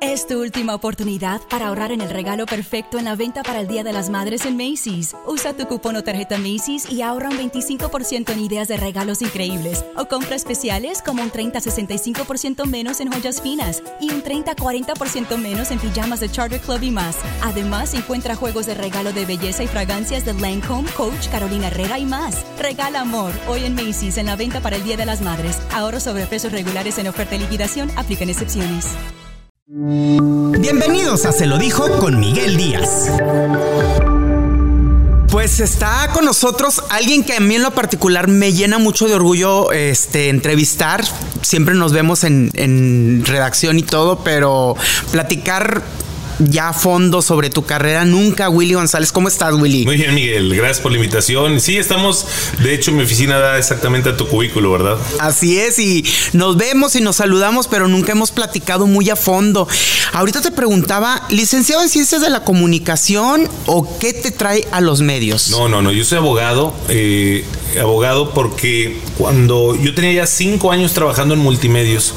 Es tu última oportunidad para ahorrar en el regalo perfecto en la venta para el Día de las Madres en Macy's. Usa tu cupón o tarjeta Macy's y ahorra un 25% en ideas de regalos increíbles o compra especiales como un 30-65% menos en joyas finas y un 30-40% menos en pijamas de Charter Club y más. Además, encuentra juegos de regalo de belleza y fragancias de Lancome, Coach, Carolina Herrera y más. Regala amor hoy en Macy's en la venta para el Día de las Madres. Ahorro sobre precios regulares en oferta y liquidación. Aplican excepciones. Bienvenidos a Se lo dijo con Miguel Díaz. Pues está con nosotros alguien que a mí en lo particular me llena mucho de orgullo este, entrevistar. Siempre nos vemos en, en redacción y todo, pero platicar ya a fondo sobre tu carrera nunca, Willy González. ¿Cómo estás, Willy? Muy bien, Miguel. Gracias por la invitación. Sí, estamos, de hecho, mi oficina da exactamente a tu cubículo, ¿verdad? Así es, y nos vemos y nos saludamos, pero nunca hemos platicado muy a fondo. Ahorita te preguntaba, licenciado en Ciencias de la Comunicación o qué te trae a los medios? No, no, no, yo soy abogado. Eh, abogado porque cuando yo tenía ya cinco años trabajando en multimedios,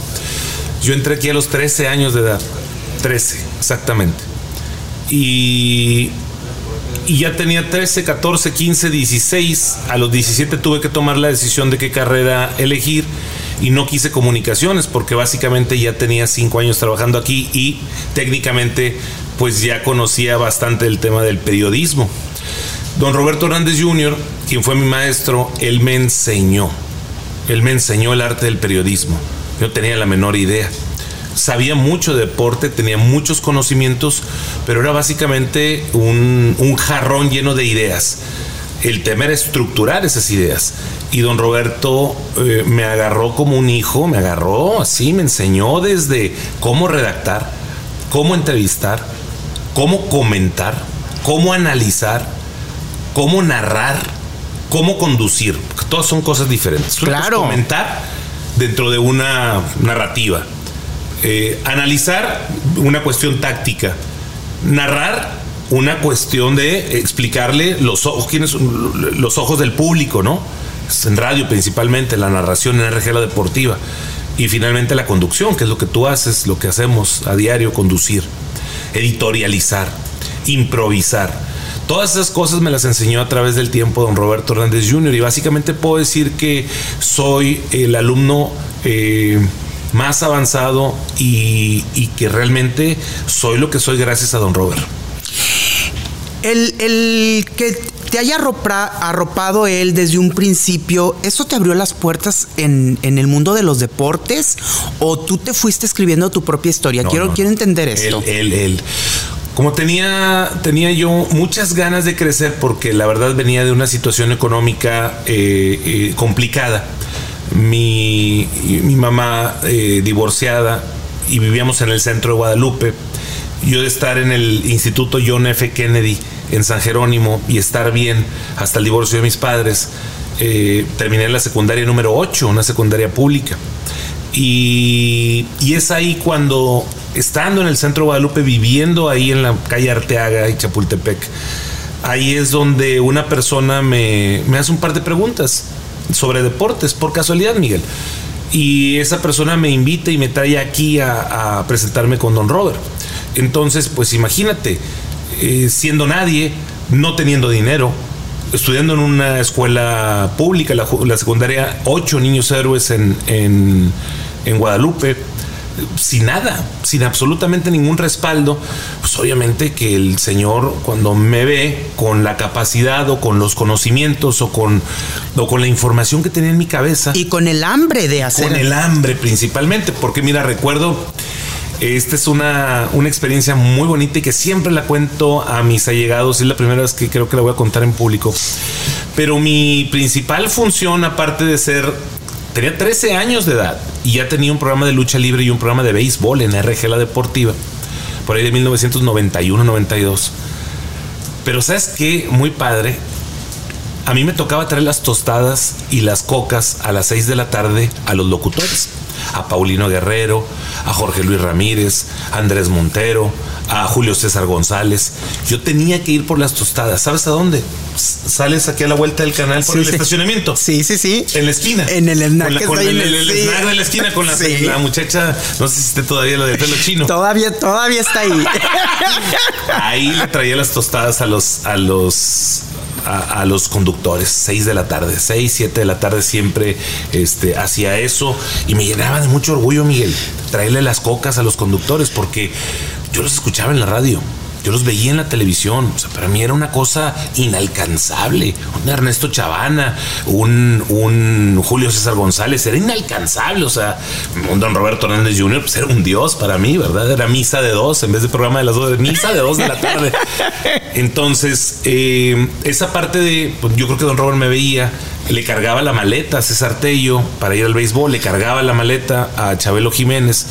yo entré aquí a los 13 años de edad. 13, exactamente. Y, y ya tenía 13, 14, 15, 16. A los 17 tuve que tomar la decisión de qué carrera elegir y no quise comunicaciones porque básicamente ya tenía 5 años trabajando aquí y técnicamente pues ya conocía bastante el tema del periodismo. Don Roberto Hernández Jr., quien fue mi maestro, él me enseñó, él me enseñó el arte del periodismo. Yo tenía la menor idea sabía mucho de deporte, tenía muchos conocimientos, pero era básicamente un, jarrón lleno de ideas. El tema era estructurar esas ideas. Y don Roberto eh, me agarró como un hijo, me agarró así, me enseñó desde cómo redactar, cómo entrevistar, cómo comentar, cómo analizar, cómo narrar, cómo conducir. Todas son cosas diferentes. Claro. Comentar dentro de una narrativa eh, analizar una cuestión táctica, narrar una cuestión de explicarle los ojos, los ojos del público, ¿no? En radio principalmente, la narración en RG la deportiva. Y finalmente la conducción, que es lo que tú haces, lo que hacemos a diario, conducir, editorializar, improvisar. Todas esas cosas me las enseñó a través del tiempo don Roberto Hernández Jr. Y básicamente puedo decir que soy el alumno eh, más avanzado y, que realmente soy lo que soy gracias a don Robert. El, que te haya arropado él desde un principio, ¿eso te abrió las puertas en, el mundo de los deportes? ¿O tú te fuiste escribiendo tu propia historia? quiero, quiero entender esto. Él, él, él. Como tenía, tenía yo muchas ganas de crecer porque la verdad venía de una situación económica eh, eh, complicada mi, mi mamá eh, divorciada y vivíamos en el centro de Guadalupe. Yo de estar en el Instituto John F. Kennedy en San Jerónimo y estar bien hasta el divorcio de mis padres, eh, terminé la secundaria número 8, una secundaria pública. Y, y, es ahí cuando, estando en el centro de Guadalupe, viviendo ahí en la calle Arteaga y Chapultepec, ahí es donde una persona me, me hace un par de preguntas sobre deportes, por casualidad, Miguel. Y esa persona me invita y me trae aquí a, presentarme con Don Robert. Entonces, pues imagínate, eh, siendo nadie, no teniendo dinero, estudiando en una escuela pública, la, secundaria, ocho niños héroes en, en, en Guadalupe sin nada, sin absolutamente ningún respaldo, pues obviamente que el Señor cuando me ve con la capacidad o con los conocimientos o con, o con la información que tenía en mi cabeza. Y con el hambre de hacer. Con el hambre principalmente, porque mira, recuerdo, esta es una, una experiencia muy bonita y que siempre la cuento a mis allegados, es la primera vez que creo que la voy a contar en público. Pero mi principal función, aparte de ser tenía 13 años de edad y ya tenía un programa de lucha libre y un programa de béisbol en RG La Deportiva, por ahí de 1991-92. Pero sabes qué, muy padre, a mí me tocaba traer las tostadas y las cocas a las 6 de la tarde a los locutores. a Paulino Guerrero, a Jorge Luis Ramírez, a Andrés Montero, a Julio César González. Yo tenía que ir por las tostadas. ¿Sabes a dónde? Sales aquí a la vuelta del canal por el estacionamiento. Sí, sí, sí. En la esquina. En el snack. Con, el, snack de la esquina con la, la, muchacha, no sé si esté todavía lo de pelo chino. Todavía, todavía está ahí. ahí le traía las tostadas a los, a los a, los conductores, 6 de la tarde, 6, 7 de la tarde siempre este, hacía eso y me llenaba de mucho orgullo, Miguel, traerle las cocas a los conductores porque yo los escuchaba en la radio. Yo los veía en la televisión, o sea, para mí era una cosa inalcanzable. Un Ernesto Chavana, un, un Julio César González, era inalcanzable. O sea, un Don Roberto Hernández Jr., pues era un dios para mí, ¿verdad? Era misa de dos en vez de programa de las dos, misa de dos de la tarde. Entonces, eh, esa parte de, pues, yo creo que Don Robert me veía, le cargaba la maleta a César Tello para ir al béisbol, le cargaba la maleta a Chabelo Jiménez.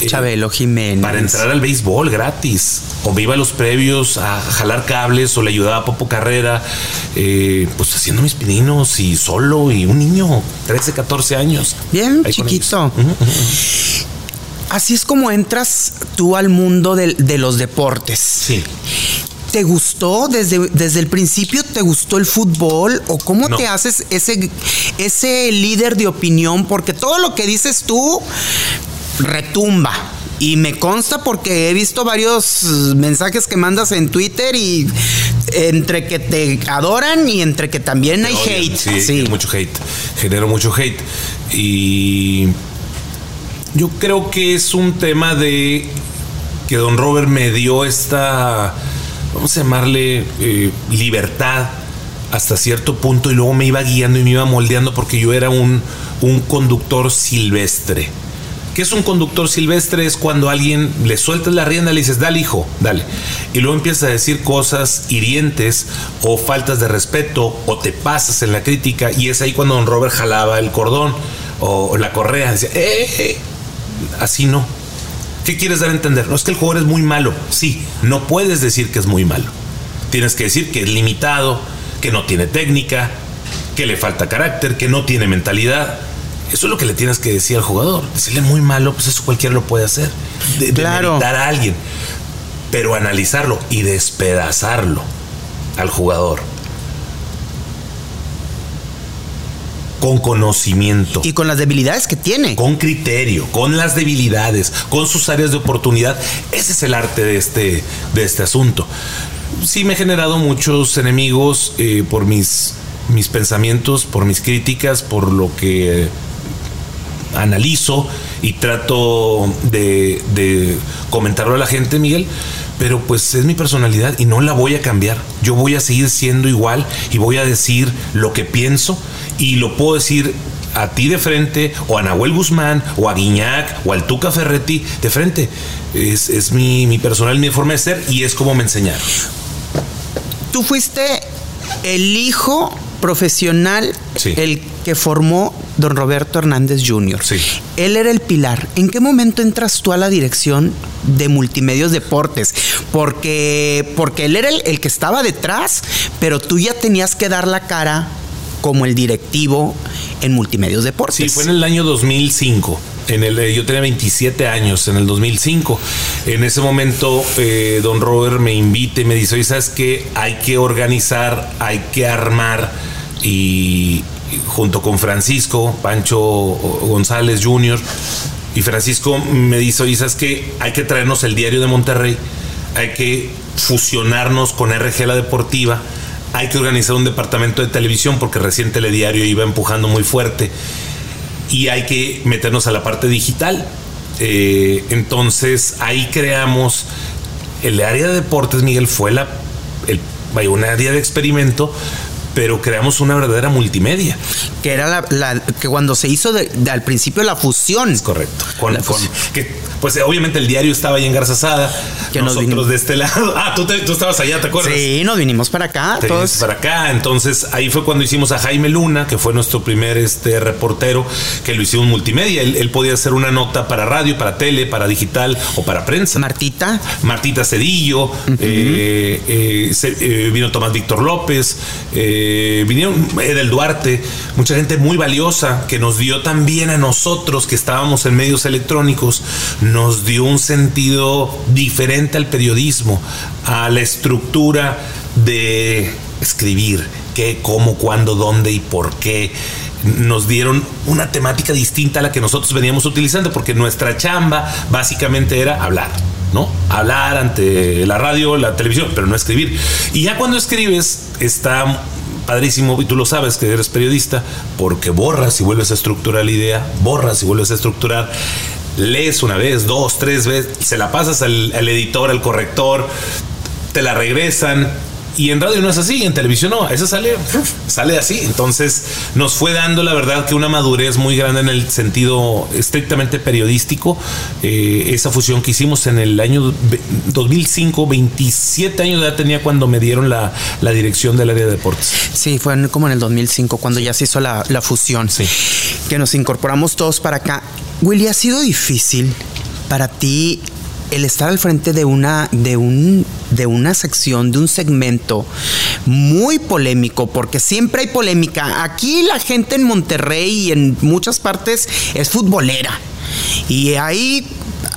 Eh, Chabelo Jiménez. Para entrar al béisbol gratis. O me iba a los previos a jalar cables o le ayudaba a Popo Carrera, eh, pues haciendo mis pininos y solo y un niño, 13, 14 años. Bien, chiquito. Así es como entras tú al mundo de, de los deportes. Sí. ¿Te gustó desde, desde el principio? ¿Te gustó el fútbol? ¿O cómo te haces ese, ese líder de opinión? Porque todo lo que dices tú retumba. Y me consta porque he visto varios mensajes que mandas en Twitter y entre que te adoran y entre que también hay hate. Sí, sí, mucho hate. Genero mucho hate. Y yo creo que es un tema de que don Robert me dio esta vamos a llamarle eh, libertad hasta cierto punto y luego me iba guiando y me iba moldeando porque yo era un, un conductor silvestre. ¿Qué es un conductor silvestre? Es cuando alguien le sueltas la rienda le dices, dale hijo, dale. Y luego empieza a decir cosas hirientes o faltas de respeto o te pasas en la crítica y es ahí cuando don Robert jalaba el cordón o la correa. Decía, eh, eh, eh". así no ¿Qué quieres dar a entender? No es que el jugador es muy malo. Sí, no puedes decir que es muy malo. Tienes que decir que es limitado, que no tiene técnica, que le falta carácter, que no tiene mentalidad. Eso es lo que le tienes que decir al jugador. Decirle muy malo, pues eso cualquiera lo puede hacer. De, claro. a alguien. Pero analizarlo y despedazarlo al jugador con conocimiento. Y con las debilidades que tiene. Con criterio, con las debilidades, con sus áreas de oportunidad. Ese es el arte de este, de este asunto. Sí me he generado muchos enemigos eh, por mis, mis pensamientos, por mis críticas, por lo que analizo y trato de, de comentarlo a la gente, Miguel pero pues es mi personalidad y no la voy a cambiar. Yo voy a seguir siendo igual y voy a decir lo que pienso y lo puedo decir a ti de frente, o a Nahuel Guzmán, o a Guiñac, o al Tuca Ferretti de frente. Es, mi, mi personal, mi forma de ser y es como me enseñaron. Tú fuiste el hijo profesional, el que formó don Roberto Hernández Jr. Sí. Él era el pilar. ¿En qué momento entras tú a la dirección de Multimedios Deportes? Porque, porque él era el, el que estaba detrás, pero tú ya tenías que dar la cara como el directivo en Multimedios Deportes. Sí, fue en el año 2005. En el, eh, yo tenía 27 años en el 2005. En ese momento, eh, don Robert me invita y me dice, oye, ¿sabes qué? Hay que organizar, hay que armar y, junto con Francisco, Pancho González Jr., y Francisco me dice, oye, ¿sabes qué? Hay que traernos el diario de Monterrey, hay que fusionarnos con RG La Deportiva, hay que organizar un departamento de televisión porque recién Telediario iba empujando muy fuerte y hay que meternos a la parte digital. Eh, entonces ahí creamos el área de deportes, Miguel, fue la, el, una área de experimento pero creamos una verdadera multimedia. Que era la, que cuando se hizo de, al principio la fusión. Es correcto. Con, que, pues obviamente el diario estaba ahí en Garzasada. Que nosotros de este lado. Ah, ¿tú, tú, estabas allá, ¿te acuerdas? Sí, nos vinimos para acá. Todos. para acá. Entonces ahí fue cuando hicimos a Jaime Luna, que fue nuestro primer este, reportero, que lo hicimos multimedia. Él, podía hacer una nota para radio, para tele, para digital o para prensa. Martita. Martita Cedillo. Eh, eh, eh, vino Tomás Víctor López. Eh, eh, vinieron Edel Duarte, mucha gente muy valiosa que nos dio también a nosotros que estábamos en medios electrónicos, nos dio un sentido diferente al periodismo, a la estructura de escribir, qué, cómo, cuándo, dónde y por qué nos dieron una temática distinta a la que nosotros veníamos utilizando, porque nuestra chamba básicamente era hablar, ¿no? Hablar ante la radio, la televisión, pero no escribir. Y ya cuando escribes está padrísimo, y tú lo sabes que eres periodista, porque borras y vuelves a estructurar la idea, borras y vuelves a estructurar lees una vez, dos, tres veces, se la pasas al, al, editor, al corrector, te la regresan, y en radio no es así, en televisión no, eso sale, sale así. Entonces nos fue dando la verdad que una madurez muy grande en el sentido estrictamente periodístico. Eh, esa fusión que hicimos en el año 2005, 27 años de edad tenía cuando me dieron la, la dirección del área de deportes. Sí, fue como en el 2005 cuando ya se hizo la, la fusión. Sí. Que nos incorporamos todos para acá. Willy, ¿ha sido difícil para ti el estar al frente de una, de un, de una sección, de un segmento muy polémico, porque siempre hay polémica. Aquí la gente en Monterrey y en muchas partes es futbolera. Y hay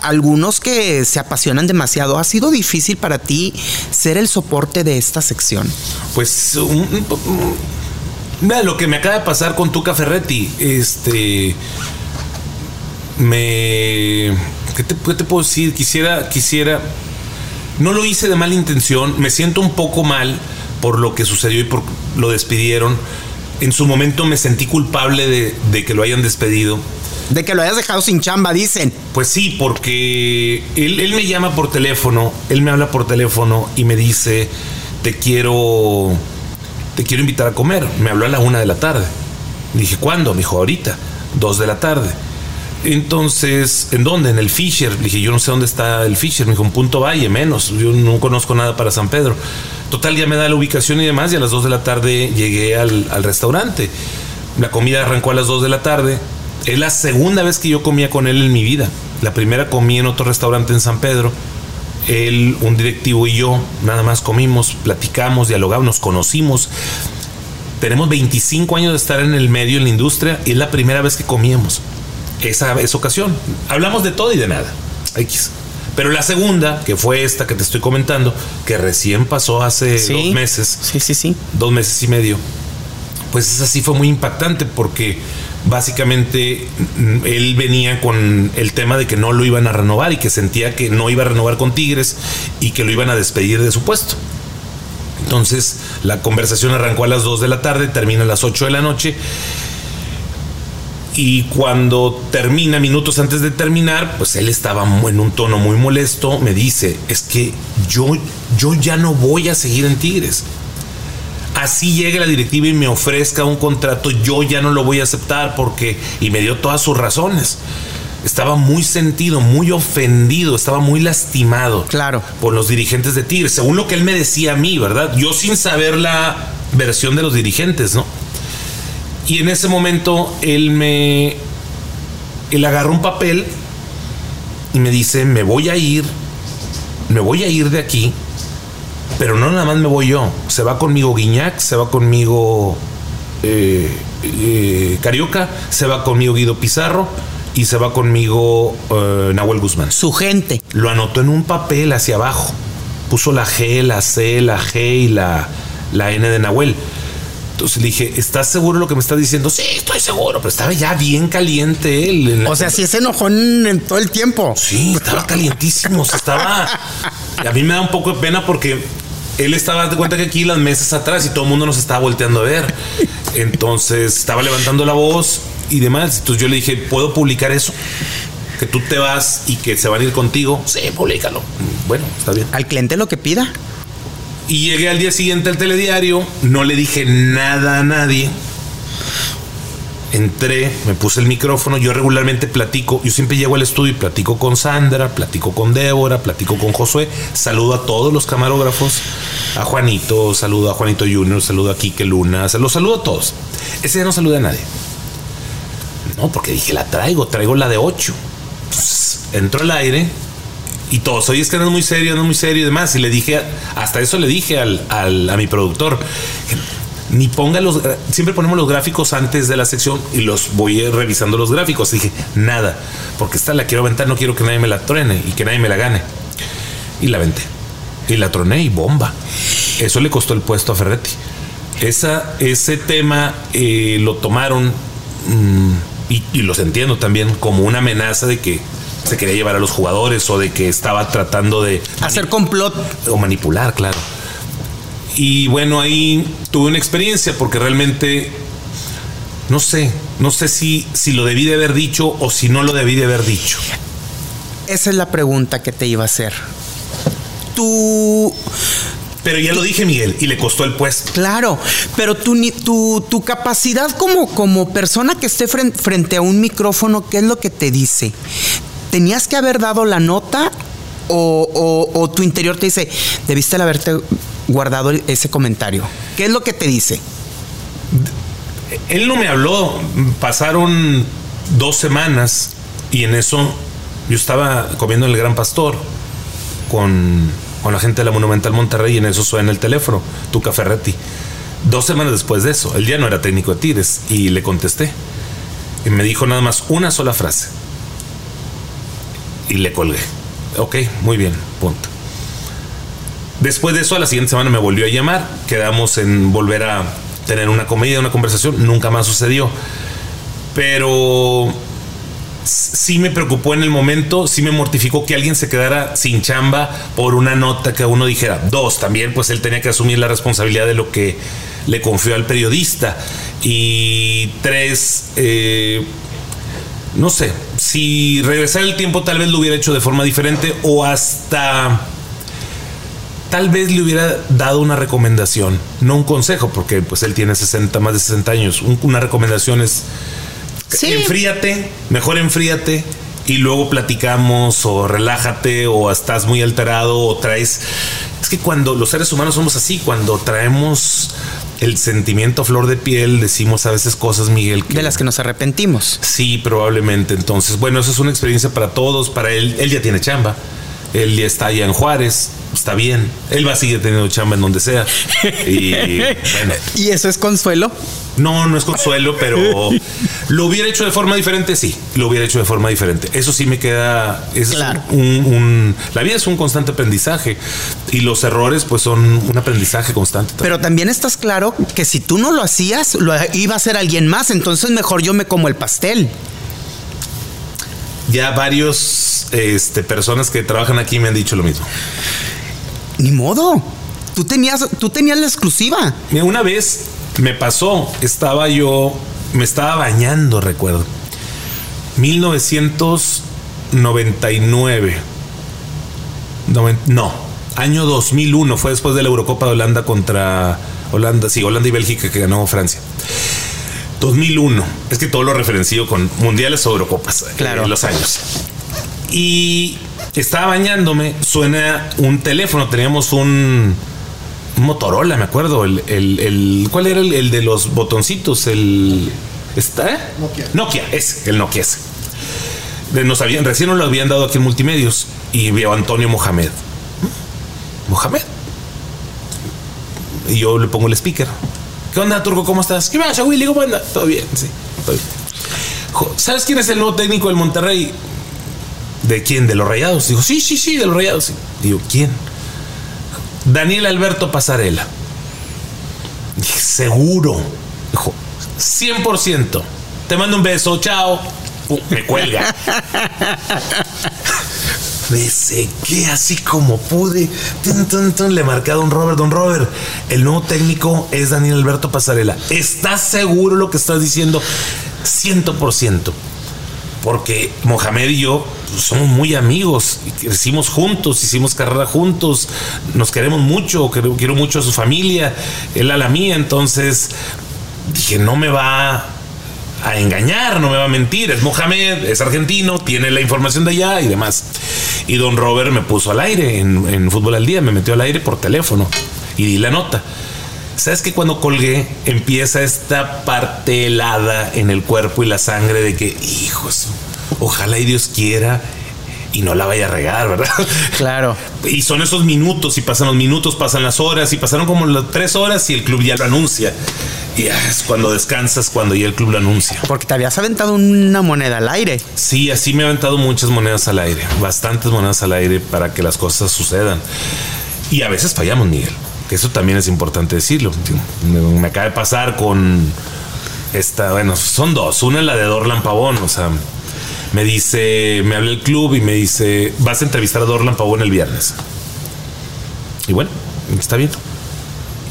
algunos que se apasionan demasiado. ¿Ha sido difícil para ti ser el soporte de esta sección? Pues un, un, lo que me acaba de pasar con Tuca Ferretti, este me ¿qué te, qué te, puedo decir? Quisiera, quisiera. No lo hice de mala intención. Me siento un poco mal por lo que sucedió y por lo despidieron. En su momento me sentí culpable de, de que lo hayan despedido. De que lo hayas dejado sin chamba, dicen. Pues sí, porque él, él me llama por teléfono, él me habla por teléfono y me dice, te quiero, te quiero invitar a comer. Me habló a la una de la tarde. dije, ¿cuándo? Me dijo, ahorita, dos de la tarde. Entonces, ¿en dónde? En el Fisher. Dije, yo no sé dónde está el Fisher. Me dijo, un punto valle, menos. Yo no conozco nada para San Pedro. Total, ya me da la ubicación y demás. Y a las 2 de la tarde llegué al, restaurante. La comida arrancó a las 2 de la tarde. Es la segunda vez que yo comía con él en mi vida. La primera comí en otro restaurante en San Pedro. Él, un directivo y yo, nada más comimos, platicamos, dialogamos, conocimos. Tenemos 25 años de estar en el medio, en la industria, y es la primera vez que comíamos esa, esa ocasión. Hablamos de todo y de nada. X. Pero la segunda, que fue esta que te estoy comentando, que recién pasó hace Sí. dos meses, Sí, sí, sí. dos meses y medio, pues esa sí fue muy impactante porque básicamente mm, él venía con el tema de que no lo iban a renovar y que sentía que no iba a renovar con Tigres y que lo iban a despedir de su puesto. Entonces la conversación arrancó a las 2 de la tarde, termina a las 8 de la noche y cuando termina, minutos antes de terminar, pues él estaba en un tono muy molesto. Me dice: Es que yo, yo ya no voy a seguir en Tigres. Así llegue la directiva y me ofrezca un contrato, yo ya no lo voy a aceptar porque. Y me dio todas sus razones. Estaba muy sentido, muy ofendido, estaba muy lastimado. Claro. Por los dirigentes de Tigres, según lo que él me decía a mí, ¿verdad? Yo sin saber la versión de los dirigentes, ¿no? Y en ese momento él me. Él agarró un papel y me dice: Me voy a ir. Me voy a ir de aquí. Pero no nada más me voy yo. Se va conmigo Guiñac, se va conmigo eh, eh, Carioca, se va conmigo Guido Pizarro y se va conmigo eh, Nahuel Guzmán. Su gente. Lo anotó en un papel hacia abajo. Puso la G, la C, la G y la, la N de Nahuel. Entonces le dije, ¿estás seguro de lo que me estás diciendo? Sí, estoy seguro, pero estaba ya bien caliente él. O sea, sí se enojó en, en todo el tiempo. Sí, estaba calientísimo. estaba. A mí me da un poco de pena porque él estaba de cuenta que aquí las mesas atrás y todo el mundo nos estaba volteando a ver. Entonces estaba levantando la voz y demás. Entonces yo le dije, ¿puedo publicar eso? Que tú te vas y que se van a ir contigo. Sí, públicalo. Bueno, está bien. Al cliente lo que pida. Y llegué al día siguiente al telediario, no le dije nada a nadie. Entré, me puse el micrófono, yo regularmente platico, yo siempre llego al estudio y platico con Sandra, platico con Débora, platico con Josué, saludo a todos los camarógrafos, a Juanito, saludo a Juanito Junior, saludo a Quique Luna, los saludo a todos. Ese día no saludé a nadie. No, porque dije, la traigo, traigo la de 8. Entonces, entró al aire y todos, oye, es que es muy serio, es muy serio y demás. Y le dije, hasta eso le dije al, al- a mi productor, ni ponga los, siempre ponemos los gráficos antes de la sección y los voy revisando los gráficos. dije, nada, porque esta la quiero aventar, no quiero que nadie me la truene y que nadie me la gane. Y la aventé. Y la troné y bomba. Eso le costó el puesto a Ferretti. Esa, ese tema eh, lo tomaron, mm, y los entiendo también, como una amenaza de que se quería llevar a los jugadores o de que estaba tratando de hacer complot o manipular, claro. Y bueno, ahí tuve una experiencia porque realmente no sé, no sé si, si lo debí de haber dicho o si no lo debí de haber dicho. Esa es la pregunta que te iba a hacer. Tú pero ya lo dije, Miguel, y le costó el puesto. Claro, pero tu, tu, tu capacidad como, como persona que esté frente, frente, a un micrófono, ¿qué es lo que te dice? ¿Tenías que haber dado la nota o, tu interior te dice, debiste haberte guardado ese comentario? ¿Qué es lo que te dice? Él no me habló, pasaron dos semanas y en eso yo estaba comiendo en el Gran Pastor con, la gente de la Monumental Monterrey y en eso suena el teléfono, tu Ferretti. Dos semanas después de eso, él ya no era técnico de Tires y le contesté. Y me dijo nada más una sola frase y le colgué. Ok, muy bien, punto. Después de eso, a la siguiente semana me volvió a llamar. Quedamos en volver a tener una comedia, una conversación. Nunca más sucedió. Pero sí me preocupó en el momento, sí me mortificó que alguien se quedara sin chamba por una nota que uno dijera. Dos, también pues él tenía que asumir la responsabilidad de lo que le confió al periodista. Y tres, eh, no sé, si regresara el tiempo tal vez lo hubiera hecho de forma diferente o hasta tal vez le hubiera dado una recomendación, no un consejo, porque pues él tiene 60, más de 60 años. una recomendación es enfríate, mejor enfríate y luego platicamos o relájate o estás muy alterado o traes... Es que cuando los seres humanos somos así, cuando traemos el sentimiento flor de piel, decimos a veces cosas, Miguel. de las que nos arrepentimos. Sí, probablemente. Entonces, bueno, eso es una experiencia para todos. Para él, él ya tiene chamba. Él ya está allá en Juárez, está bien. Él va a seguir teniendo chamba en donde sea. Y, bueno. ¿Y eso es consuelo? No, no es consuelo, pero lo hubiera hecho de forma diferente, sí, lo hubiera hecho de forma diferente. Eso sí me queda. Es claro. un, la vida es un constante aprendizaje y los errores, pues, son un aprendizaje constante. Pero también estás claro que si tú no lo hacías, lo iba a hacer alguien más. Entonces, mejor yo me como el pastel. Ya varios este, personas que trabajan aquí me han dicho lo mismo. Ni modo. Tú tenías, tú tenías la exclusiva. Una vez me pasó, estaba yo, me estaba bañando, recuerdo. 1999. No, año 2001, fue después de la Eurocopa de Holanda contra Holanda, sí, Holanda y Bélgica que ganó Francia. 2001, es que todo lo referencio con mundiales o Eurocopas, eh, claro. los años. Y estaba bañándome, suena un teléfono, teníamos un, Motorola, me acuerdo. El, el, ¿Cuál era el, de los botoncitos? El. ¿Está? Nokia. Nokia, ese, el Nokia ese. Nos habían, recién nos lo habían dado aquí en Multimedios y veo a Antonio Mohamed. Mohamed. Y yo le pongo el speaker. ¿Qué onda, Turco? ¿Cómo estás? ¿Qué pasa, Willy? ¿Cómo anda? Todo bien, sí, todo bien. ¿Sabes quién es el nuevo técnico del Monterrey? ¿De quién? ¿De los rayados? Digo, sí, sí, sí, de los rayados. Digo, ¿quién? Daniel Alberto Pasarela. Seguro. Dijo, 100%. Te mando un beso, chao. Uh, me cuelga. me sequé así como pude. Le marqué a don Robert. Don Robert, el nuevo técnico es Daniel Alberto Pasarela. ¿Estás seguro lo que estás diciendo? 100% porque Mohamed y yo somos muy amigos, crecimos juntos, hicimos carrera juntos, nos queremos mucho, quiero, mucho a su familia, él a la mía, entonces dije, no me va a engañar, no me va a mentir, es Mohamed, es argentino, tiene la información de allá y demás. Y don Robert me puso al aire en, Fútbol al Día, me metió al aire por teléfono y di la nota. ¿Sabes que cuando colgué empieza esta parte helada en el cuerpo y la sangre de que, hijos, ojalá y Dios quiera y no la vaya a regar, ¿verdad? Claro. Y son esos minutos, y pasan los minutos, pasan las horas, y pasaron como las tres horas y el club ya lo anuncia. Y es cuando descansas, cuando ya el club lo anuncia. Porque te habías aventado una moneda al aire. Sí, así me he aventado muchas monedas al aire, bastantes monedas al aire para que las cosas sucedan. Y a veces fallamos, Miguel, que eso también es importante decirlo. Me, me acaba de pasar con esta, bueno, son dos. Una es la de Dorlan Pavón, o sea, me dice, me habla el club y me dice, vas a entrevistar a Dorlan Pavón el viernes. Y bueno, está bien.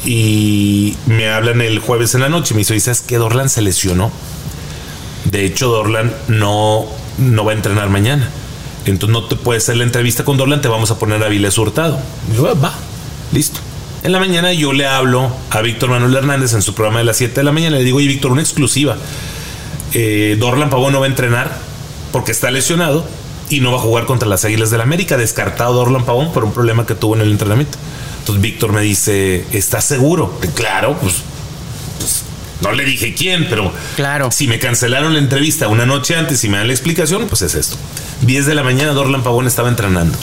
Y me hablan el jueves en la noche y me dice, ¿sabes qué? Dorlan se lesionó. De hecho, Dorlan no, no va a entrenar mañana. Entonces no te puedes hacer la entrevista con Dorlan, te vamos a poner a Viles Hurtado. Y yo, va, listo. En la mañana yo le hablo a Víctor Manuel Hernández en su programa de las 7 de la mañana. Le digo, oye, Víctor, una exclusiva. Eh, Dorlan Pavón no va a entrenar porque está lesionado y no va a jugar contra las Águilas del la América. Descartado Dorlan Pavón por un problema que tuvo en el entrenamiento. Entonces Víctor me dice, ¿estás seguro? Claro, pues, pues, no le dije quién, pero claro. si me cancelaron la entrevista una noche antes y me dan la explicación, pues es esto. 10 de la mañana Dorlan Pavón estaba entrenando.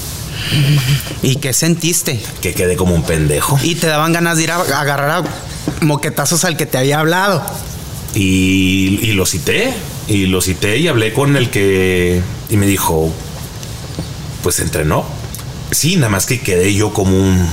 ¿Y qué sentiste? Que quedé como un pendejo. Y te daban ganas de ir a agarrar a moquetazos al que te había hablado. Y, y, lo cité, y lo cité y hablé con el que... Y me dijo, pues entrenó. Sí, nada más que quedé yo como un...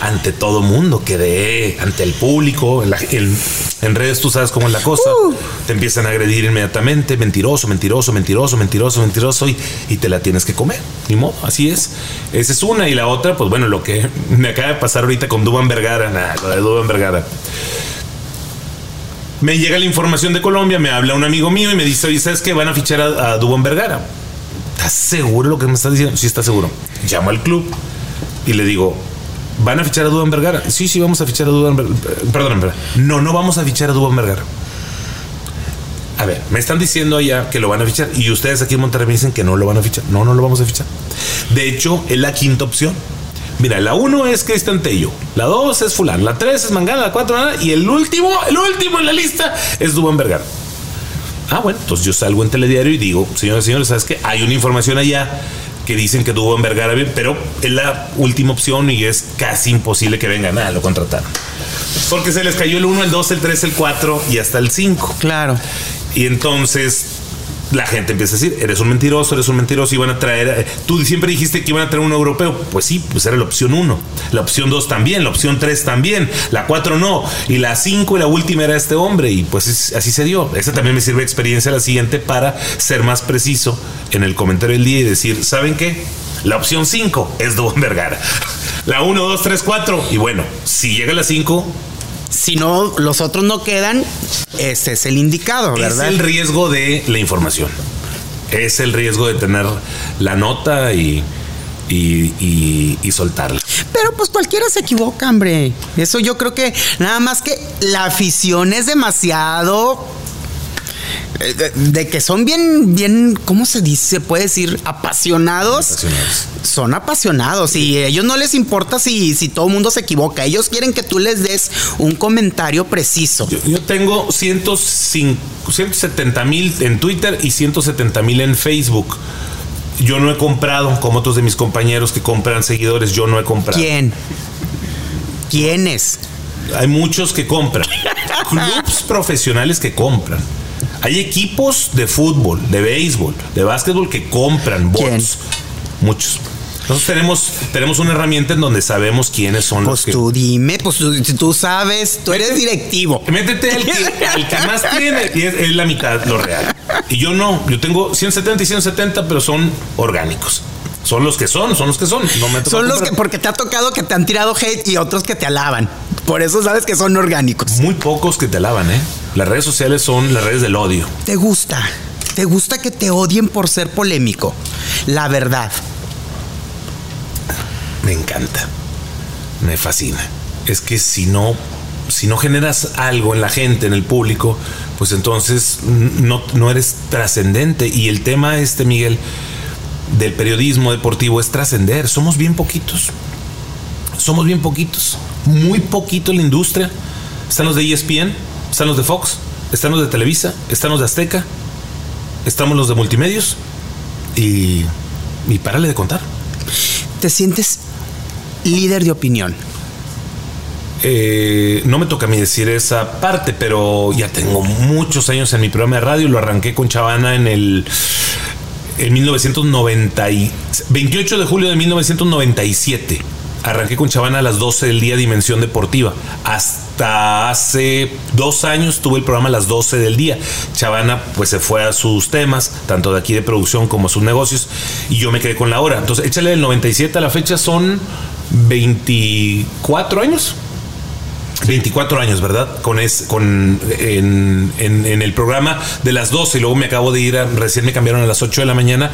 Ante todo mundo, quedé ante el público, en, la, en, en redes tú sabes cómo es la cosa, uh. te empiezan a agredir inmediatamente, mentiroso, mentiroso, mentiroso, mentiroso, mentiroso, y, y, te la tienes que comer, ni modo, así es. Esa es una, y la otra, pues bueno, lo que me acaba de pasar ahorita con Duban Vergara, nada, lo de Duban Vergara. Me llega la información de Colombia, me habla un amigo mío y me dice, oye, ¿sabes qué? Van a fichar a, a Duban Vergara. ¿Estás seguro lo que me estás diciendo? Sí, está seguro. Llamo al club y le digo, ¿Van a fichar a Duban Vergara? Sí, sí, vamos a fichar a Duban Vergara. Perdón, perdón. No, no vamos a fichar a Duban Vergara. A ver, me están diciendo allá que lo van a fichar y ustedes aquí en Monterrey me dicen que no lo van a fichar. No, no lo vamos a fichar. De hecho, es la quinta opción. Mira, la uno es Cristian Tello, la dos es Fulán, la tres es Mangana, la cuatro nada, y el último, el último en la lista es Duban Vergara. Ah, bueno, entonces yo salgo en telediario y digo, señores, señores, ¿sabes qué? Hay una información allá que dicen que Duban Vergara pero es la última opción y es casi imposible que venga nada, lo contrataron. Porque se les cayó el 1, el 2, el 3, el 4 y hasta el 5. Claro. Y entonces la gente empieza a decir, eres un mentiroso, eres un mentiroso, iban a traer, tú siempre dijiste que iban a traer un europeo, pues sí, pues era la opción 1, la opción 2 también, la opción 3 también, la 4 no, y la 5 y la última era este hombre, y pues así se dio. Esa también me sirve de experiencia la siguiente para ser más preciso en el comentario del día y decir, ¿saben qué? La opción 5 es Don Vergara. La 1, 2, 3, 4. Y bueno, si llega la 5, si no, los otros no quedan, ese es el indicado, ¿verdad? Es el riesgo de la información. Es el riesgo de tener la nota y, y, y, y, soltarla. Pero pues cualquiera se equivoca, hombre. Eso yo creo que nada más que la afición es demasiado de, de, que son bien, bien, ¿cómo se dice? Se puede decir apasionados. apasionados. Son apasionados y a ellos no les importa si, si todo el mundo se equivoca. Ellos quieren que tú les des un comentario preciso. Yo, yo tengo 105, 170 mil en Twitter y 170 mil en Facebook. Yo no he comprado, como otros de mis compañeros que compran seguidores, yo no he comprado. ¿Quién? ¿Quiénes? Hay muchos que compran. Clubs profesionales que compran. Hay equipos de fútbol, de béisbol, de básquetbol que compran bots. ¿Quién? Muchos. Nosotros tenemos, tenemos una herramienta en donde sabemos quiénes son pues los que. tú dime, pues tú, tú sabes, tú eres directivo. Métete al que, al que más tiene y es, es, la mitad lo real. Y yo no, yo tengo 170 y 170, pero son orgánicos. Son los que son, son los que son. No me son los que, porque te ha tocado que te han tirado hate y otros que te alaban. Por eso sabes que son orgánicos. Muy pocos que te alaban, ¿eh? Las redes sociales son las redes del odio. ¿Te gusta? ¿Te gusta que te odien por ser polémico? La verdad. Me encanta. Me fascina. Es que si no, si no generas algo en la gente, en el público, pues entonces no, no eres trascendente. Y el tema este, Miguel, del periodismo deportivo es trascender. Somos bien poquitos. Somos bien poquitos. Muy poquito en la industria. Están los de ESPN, están los de Fox, están los de Televisa, están los de Azteca, estamos los de multimedios y y párale de contar. ¿Te sientes líder de opinión? Eh, no me toca a mí decir esa parte, pero ya tengo muchos años en mi programa de radio. Lo arranqué con Chavana en el en 1990 28 de julio de 1997. Arranqué con Chavana a las 12 del día Dimensión Deportiva. Hasta hace dos años tuve el programa a las 12 del día. Chavana pues se fue a sus temas, tanto de aquí de producción como a sus negocios, y yo me quedé con la hora. Entonces échale del 97 a la fecha son 24 años. 24 años, ¿verdad? Con, es, con en, el programa de las 12 y luego me acabo de ir, a, recién me cambiaron a las 8 de la mañana.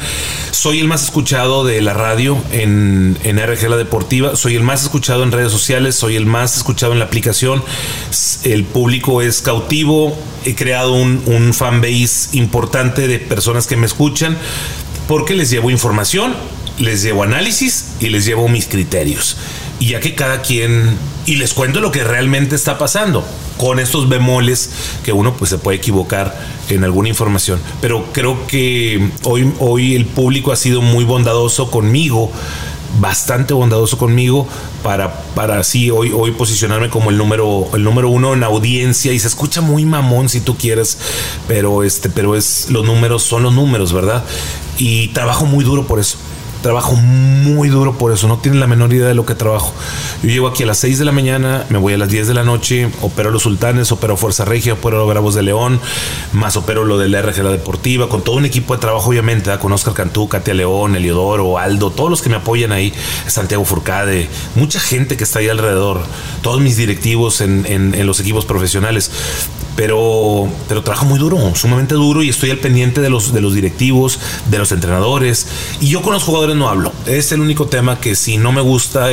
Soy el más escuchado de la radio en, en RG La Deportiva, soy el más escuchado en redes sociales, soy el más escuchado en la aplicación. El público es cautivo, he creado un, un fanbase importante de personas que me escuchan porque les llevo información, les llevo análisis y les llevo mis criterios. Y ya que cada quien y les cuento lo que realmente está pasando con estos bemoles que uno pues se puede equivocar en alguna información. Pero creo que hoy, hoy el público ha sido muy bondadoso conmigo bastante bondadoso conmigo para, para así hoy, hoy posicionarme como el número, el número uno en audiencia y se escucha muy mamón si tú quieres, pero este, pero es los números son los números, ¿verdad? Y trabajo muy duro por eso. Trabajo muy duro por eso, no tienen la menor idea de lo que trabajo. Yo llego aquí a las 6 de la mañana, me voy a las 10 de la noche, opero los sultanes, opero Fuerza Regia, opero los Bravos de León, más opero lo del RG La Deportiva, con todo un equipo de trabajo, obviamente, con Oscar Cantú, Katia León, Eliodoro, Aldo, todos los que me apoyan ahí, Santiago Furcade, mucha gente que está ahí alrededor, todos mis directivos en los equipos profesionales pero, pero trabajo muy duro, sumamente duro y estoy al pendiente de los, de los directivos, de los entrenadores. Y yo con los jugadores no hablo. Es el único tema que si no me gusta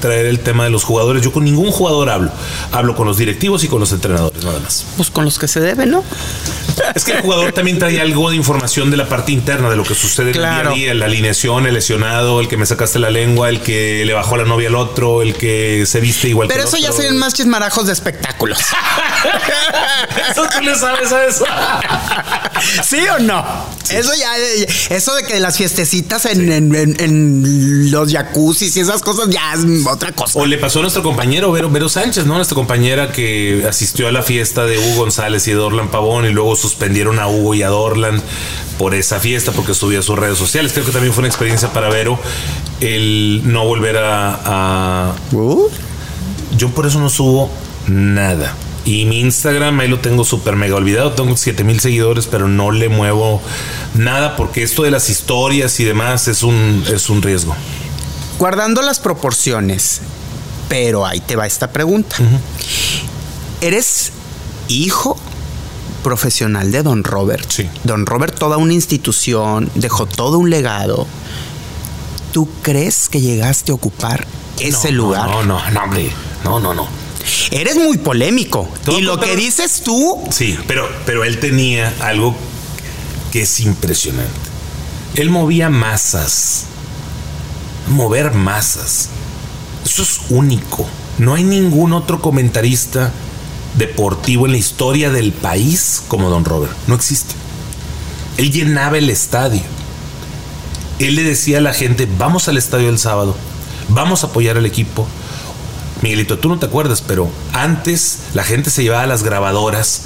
traer el tema de los jugadores, yo con ningún jugador hablo. Hablo con los directivos y con los entrenadores, nada más. Pues con los que se deben, ¿no? Es que el jugador también trae algo de información de la parte interna, de lo que sucede claro. en el día a día, la alineación, el lesionado, el que me sacaste la lengua, el que le bajó la novia al otro, el que se viste igual Pero que eso ya serían más chismarajos de espectáculos. ¿Eso tú le sabes a eso? ¿Sí o no? Eso ya, eso de que las fiestecitas en, los jacuzzis y esas cosas ya es otra cosa. O le pasó a nuestro compañero Vero, Vero Sánchez, ¿no? Nuestra compañera que asistió a la fiesta de Hugo González y de Dorlan Pavón y luego suspendieron a Hugo y a Dorlan por esa fiesta porque subió a sus redes sociales. Creo que también fue una experiencia para Vero el no volver a... Uh. Yo por eso no subo nada. Y mi Instagram ahí lo tengo súper mega olvidado. Tengo 7 mil seguidores, pero no le muevo nada porque esto de las historias y demás es un, es un riesgo. Guardando las proporciones, pero ahí te va esta pregunta. ¿Eres hijo profesional de Don Robert? Sí. Don Robert, toda una institución, dejó todo un legado. ¿Tú crees que llegaste a ocupar ese No, lugar? No, no, no, hombre. No, no, no. Eres muy polémico. Y lo que dices tú, Sí, pero, pero él tenía algo que es impresionante. Él movía masas. Mover masas. Eso es único. No hay ningún otro comentarista deportivo en la historia del país como Don Robert. No existe. Él llenaba el estadio. Él le decía a la gente, vamos al estadio el sábado, vamos a apoyar al equipo. Miguelito, tú no te acuerdas, pero antes la gente se llevaba las grabadoras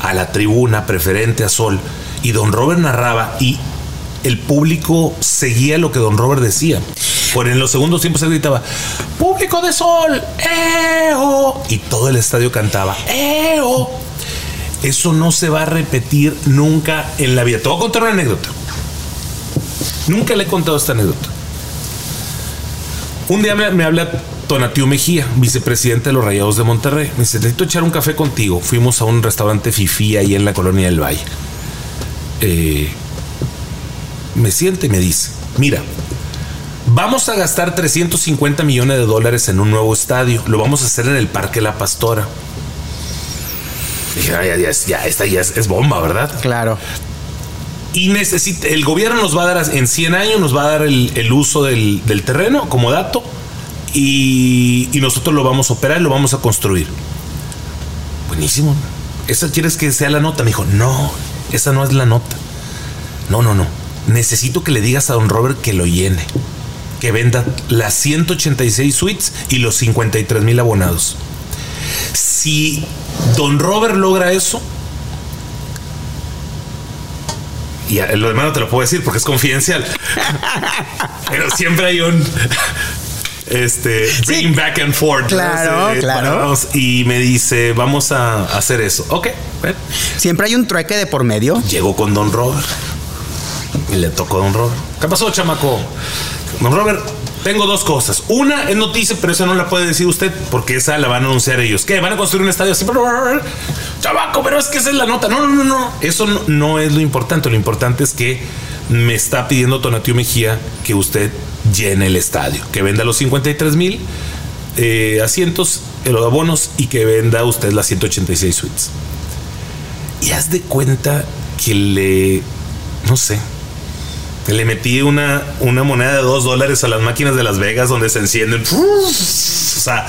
a la tribuna preferente a Sol y Don Robert narraba y el público seguía lo que Don Robert decía. Por en los segundos tiempos él gritaba, público de Sol, ¡Eo! Y todo el estadio cantaba, ¡Eo! Eso no se va a repetir nunca en la vida. Te voy a contar una anécdota. Nunca le he contado esta anécdota. Un día me, habla Tonatiu Mejía, vicepresidente de los Rayados de Monterrey. Me dice, necesito echar un café contigo. Fuimos a un restaurante Fifi ahí en la colonia del Valle. Eh, me siente y me dice, mira, vamos a gastar 350 millones de dólares en un nuevo estadio. Lo vamos a hacer en el Parque La Pastora. Dije, "Ah, ya, ya, ya, esta ya es, es bomba, ¿verdad? claro. Y necesita, el gobierno nos va a dar, en 100 años nos va a dar el, el uso del, del terreno como dato y, y nosotros lo vamos a operar y lo vamos a construir. Buenísimo. ¿Esa quieres que sea la nota? Me dijo, no, esa no es la nota. No, no, no. necesito que le digas a don Robert que lo llene, que venda las 186 suites y los 53 mil abonados. Si don Robert logra eso, y lo demás no te lo puedo decir porque es confidencial, pero siempre hay un este bring back and forth claro, claro. y me dice vamos a hacer eso ok siempre hay un trueque de por medio llegó con don Robert y le tocó a don Robert ¿qué pasó chamaco? Robert tengo dos cosas. Una es noticia, pero esa no la puede decir usted porque esa la van a anunciar ellos. ¿Qué? ¿Van a construir un estadio así? Chabaco, pero es que esa es la nota. No, no, no, no. Eso no, es lo importante. Lo importante es que me está pidiendo Tonatio Mejía que usted llene el estadio, que venda los 53 mil eh, asientos, los abonos y que venda usted las 186 suites. Y haz de cuenta que le, no sé, le metí una, una moneda de dos dólares a las máquinas de Las Vegas donde se encienden. O sea,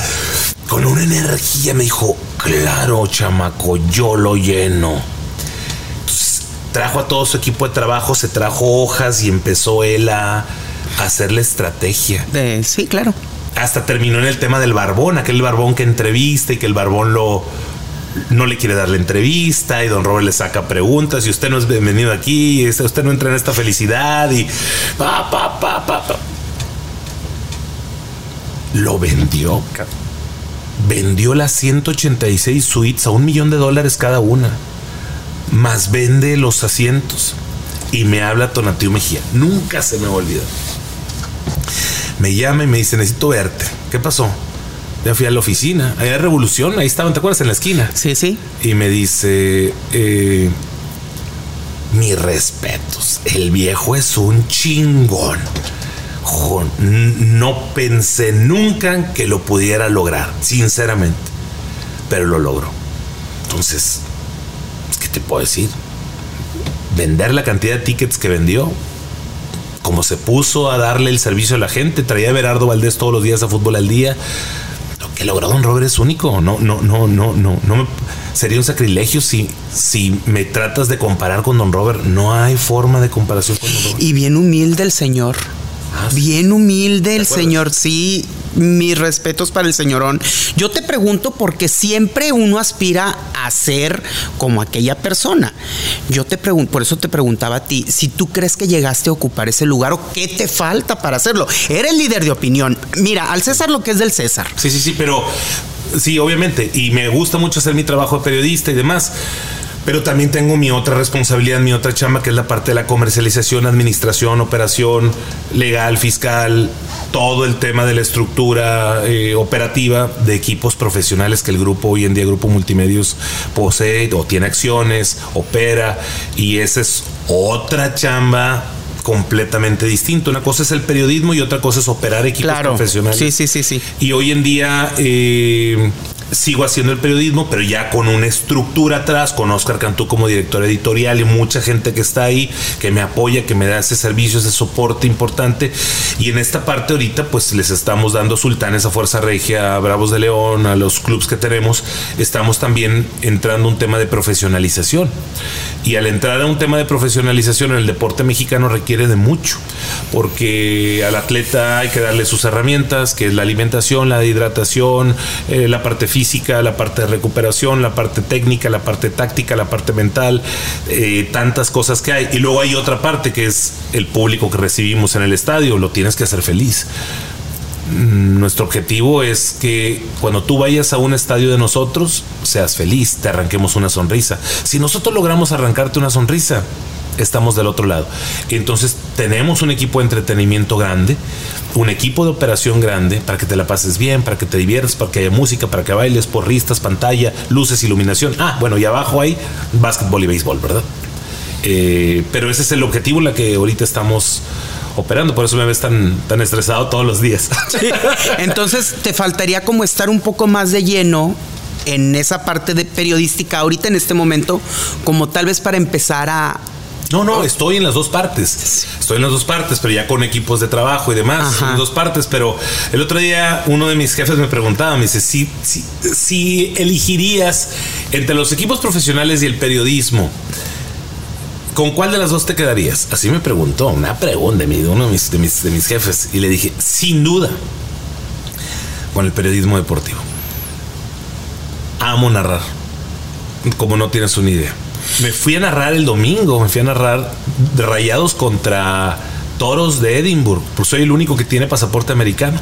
con una energía me dijo, claro, chamaco, yo lo lleno. trajo a todo su equipo de trabajo, se trajo hojas y empezó él a, hacer la estrategia. sí, claro. Hasta terminó en el tema del barbón, aquel barbón que entrevista y que el barbón lo, no le quiere dar la entrevista y don Robert le saca preguntas y usted no es bienvenido aquí, usted no entra en esta felicidad y pa, pa, pa, pa, Lo vendió. Vendió las 186 suites a un millón de dólares cada una. Más vende los asientos. Y me habla Tonatiu Mejía. Nunca se me va a olvidar. Me llama y me dice, necesito verte. ¿Qué pasó? Ya fui a la oficina, allá de Revolución, ahí estaban, ¿te acuerdas? En la esquina. Sí, sí. Y me dice, eh, mis respetos, el viejo es un chingón. no pensé nunca que lo pudiera lograr, sinceramente, pero lo logró. Entonces, ¿qué te puedo decir? Vender la cantidad de tickets que vendió, como se puso a darle el servicio a la gente, traía a Berardo Valdés todos los días a fútbol al día que logró Don Robert es único. No, no, no, no, no, no me, sería un sacrilegio si, si me tratas de comparar con Don Robert. No hay forma de comparación con Don Robert. Y bien humilde el señor. Bien humilde el señor, sí. Mis respetos para el señorón. Yo te pregunto porque siempre uno aspira a ser como aquella persona. Yo te pregunto, por eso te preguntaba a ti, si tú crees que llegaste a ocupar ese lugar o qué te falta para hacerlo. Eres líder de opinión. Mira, al César lo que es del César. Sí, sí, sí, pero sí, obviamente. Y me gusta mucho hacer mi trabajo de periodista y demás pero también tengo mi otra responsabilidad, mi otra chamba, que es la parte de la comercialización, administración, operación, legal, fiscal, todo el tema de la estructura eh, operativa de equipos profesionales que el grupo hoy en día, Grupo Multimedios, posee o tiene acciones, opera, y esa es otra chamba completamente distinto. Una cosa es el periodismo y otra cosa es operar equipos profesionales. Sí, sí, sí, sí. Y hoy en día eh, sigo haciendo el periodismo, pero ya con una estructura atrás, con Oscar Cantú como director editorial y mucha gente que está ahí, que me apoya, que me da ese servicio, ese soporte importante. Y en esta parte ahorita, pues les estamos dando sultanes a Fuerza Regia, a Bravos de León, a los clubs que tenemos. Estamos también entrando un tema de profesionalización. Y al entrar a un tema de profesionalización en el deporte mexicano requiere de mucho, porque al atleta hay que darle sus herramientas, que es la alimentación, la hidratación, eh, la parte física la parte de recuperación, la parte técnica, la parte táctica, la parte mental, eh, tantas cosas que hay. Y luego hay otra parte que es el público que recibimos en el estadio, lo tienes que hacer feliz. Mm, nuestro objetivo es que cuando tú vayas a un estadio de nosotros, seas feliz, te arranquemos una sonrisa. Si nosotros logramos arrancarte una sonrisa, estamos del otro lado. Entonces tenemos un equipo de entretenimiento grande, un equipo de operación grande para que te la pases bien, para que te diviertas, para que haya música, para que bailes, porristas, pantalla, luces, iluminación. Ah, bueno, y abajo hay básquetbol y béisbol, ¿verdad? Eh, pero ese es el objetivo en la que ahorita estamos operando, por eso me ves tan, tan estresado todos los días. Entonces te faltaría como estar un poco más de lleno en esa parte de periodística ahorita en este momento, como tal vez para empezar a, no, no, estoy en las dos partes. Estoy en las dos partes, pero ya con equipos de trabajo y demás. En las dos partes. Pero el otro día uno de mis jefes me preguntaba, me dice, si, si, si elegirías entre los equipos profesionales y el periodismo, ¿con cuál de las dos te quedarías? Así me preguntó, una pregunta de uno de mis, de mis, jefes. Y le dije, sin duda, con el periodismo deportivo. Amo narrar, como no tienes una idea. Me fui a narrar el domingo, me fui a narrar rayados contra toros de Edimburgo, pues soy el único que tiene pasaporte americano.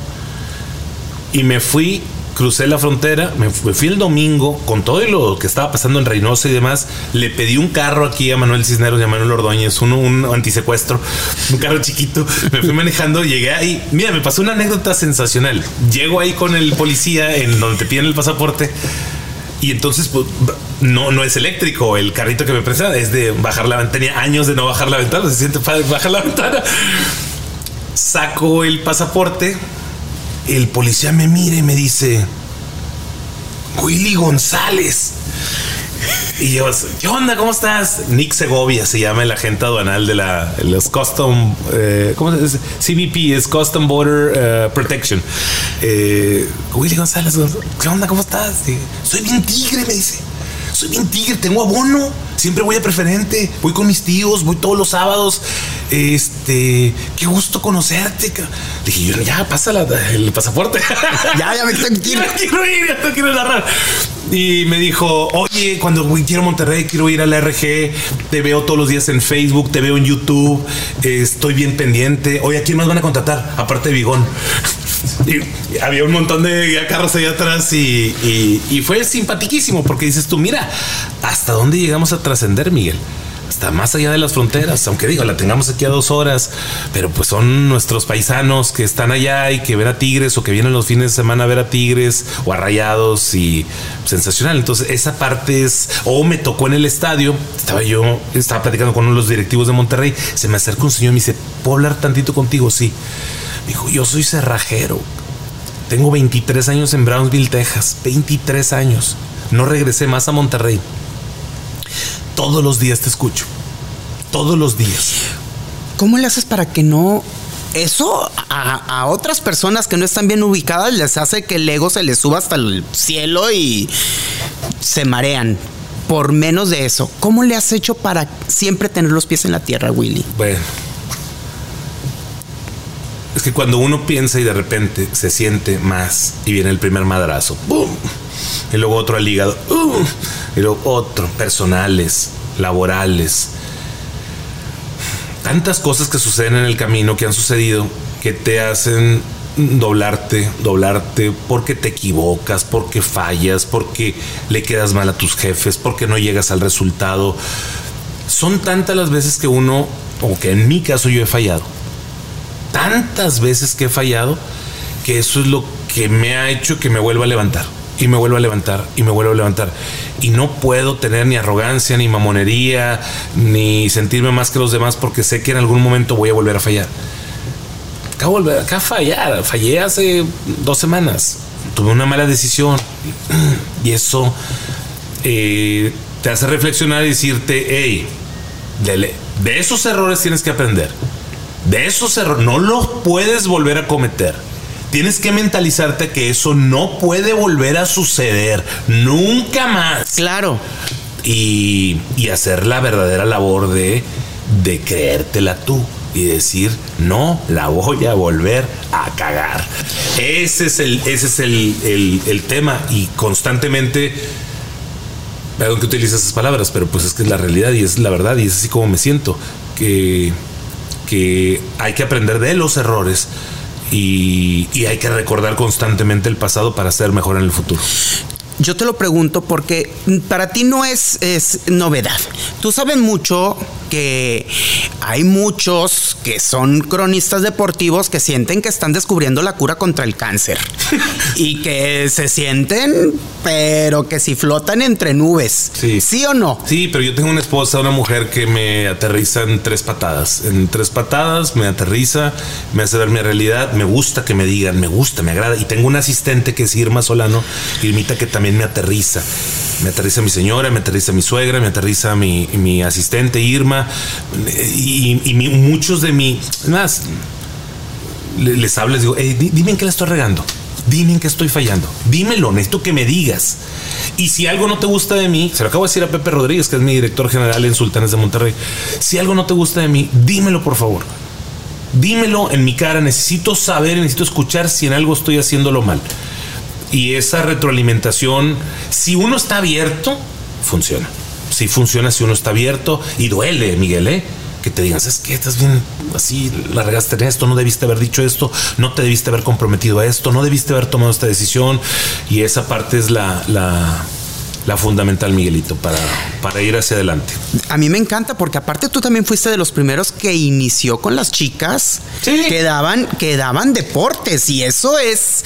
Y me fui crucé la frontera, me fui el domingo con todo lo que estaba pasando en Reynosa y demás. Le pedí un carro aquí a Manuel Cisneros y a Manuel Ordóñez, uno, un antisecuestro, un carro chiquito. Me fui manejando, llegué ahí. Mira, me pasó una anécdota sensacional. Llego ahí con el policía en donde te piden el pasaporte. Y entonces, pues, no, no es eléctrico. El carrito que me presta es de bajar la ventana. Tenía años de no bajar la ventana. Se siente bajar la ventana. Saco el pasaporte el policía me mira y me dice, Willy González. Y yo, ¿qué onda? ¿Cómo estás? Nick Segovia se llama el agente aduanal de la, los Custom, eh, ¿cómo se dice? CBP es Custom Border eh, Protection. Eh, Willy González, ¿qué onda? ¿Cómo estás? Soy bien tigre, me dice. Soy bien tigre, tengo abono. Siempre voy a preferente. Voy con mis tíos, voy todos los sábados. Este, qué gusto conocerte. Dije, yo, ya, pasa el pasaporte. ya, ya me tengo que ir. Ya quiero ir, ya te quiero narrar. Y me dijo, oye, cuando quiero Monterrey, quiero ir a la RG. Te veo todos los días en Facebook, te veo en YouTube. estoy bien pendiente. Oye, ¿a quién más van a contratar? Aparte de Bigón. Y había un montón de carros ahí atrás y, y, fue simpaticísimo porque dices tú, mira, ¿hasta dónde llegamos a trascender, Miguel? Hasta más allá de las fronteras, aunque digo, la tengamos aquí a dos horas, pero pues son nuestros paisanos que están allá y que ven a Tigres o que vienen los fines de semana a ver a Tigres o a Rayados y sensacional. Entonces, esa parte es, o me tocó en el estadio, estaba yo, estaba platicando con uno de los directivos de Monterrey, se me acerca un señor y me dice, ¿puedo hablar tantito contigo? Sí. Me dijo, yo soy cerrajero. Tengo 23 años en Brownsville, Texas. 23 años. No regresé más a Monterrey. Todos los días te escucho. Todos los días. ¿Cómo le haces para que no eso a, otras personas que no están bien ubicadas les hace que el ego se les suba hasta el cielo y se marean por menos de eso. ¿Cómo le has hecho para siempre tener los pies en la tierra, Willy? Bueno, es que cuando uno piensa y de repente se siente más y viene el primer madrazo, ¡boom! Y luego otro al hígado, ¡uh! y luego otro, personales, laborales. Tantas cosas que suceden en el camino, que han sucedido, que te hacen doblarte, doblarte, porque te equivocas, porque fallas, porque le quedas mal a tus jefes, porque no llegas al resultado. Son tantas las veces que uno, o que en mi caso yo he fallado, tantas veces que he fallado que eso es lo que me ha hecho que me vuelva a levantar y me vuelva a levantar y me vuelva a levantar. Y no puedo tener ni arrogancia, ni mamonería, ni sentirme más que los demás porque sé que en algún momento voy a volver a fallar. Acabo de a fallar. Fallé hace dos semanas. Tuve una mala decisión y eso eh, te hace reflexionar y decirte, hey, de esos errores tienes que aprender de esos errores no los puedes volver a cometer. Tienes que mentalizarte que eso no puede volver a suceder nunca más. Claro. Y, hacer la verdadera labor de, de creértela tú y decir, no, la voy a volver a cagar. Ese es el, ese es el, el tema y constantemente, perdón que utilice esas palabras, pero pues es que es la realidad y es la verdad y es así como me siento, que que hay que aprender de los errores y, hay que recordar constantemente el pasado para ser mejor en el futuro. Yo te lo pregunto porque para ti no es, es novedad. Tú sabes mucho que hay muchos que son cronistas deportivos que sienten que están descubriendo la cura contra el cáncer y que se sienten, pero que si flotan entre nubes. Sí. ¿Sí o no? Sí, pero yo tengo una esposa, una mujer que me aterriza en tres patadas. En tres patadas me aterriza, me hace ver mi realidad, me gusta que me digan, me gusta, me agrada. Y tengo un asistente que es Irma Solano, Irmita, que también me aterriza. Me aterriza mi señora, me aterriza mi suegra, me aterriza mi, mi asistente Irma y, muchos de mí, más, les hablo, les digo, dime en qué la estoy regando. Dime en qué estoy fallando. Dímelo, necesito que me digas. Y si algo no te gusta de mí, se lo acabo de decir a Pepe Rodríguez, que es mi director general en Sultanes de Monterrey. Si algo no te gusta de mí, dímelo por favor. Dímelo en mi cara. Necesito saber, necesito escuchar si en algo estoy haciéndolo mal. Y esa retroalimentación, si uno está abierto, funciona. Si funciona si uno está abierto y duele, Miguel, ¿eh? que te digan, es que estás bien así, la regaste en esto, no debiste haber dicho esto, no te debiste haber comprometido a esto, no debiste haber tomado esta decisión. Y esa parte es la, la, la fundamental, Miguelito, para, para ir hacia adelante. A mí me encanta porque aparte tú también fuiste de los primeros que inició con las chicas Sí. que, daban, que daban deportes y eso es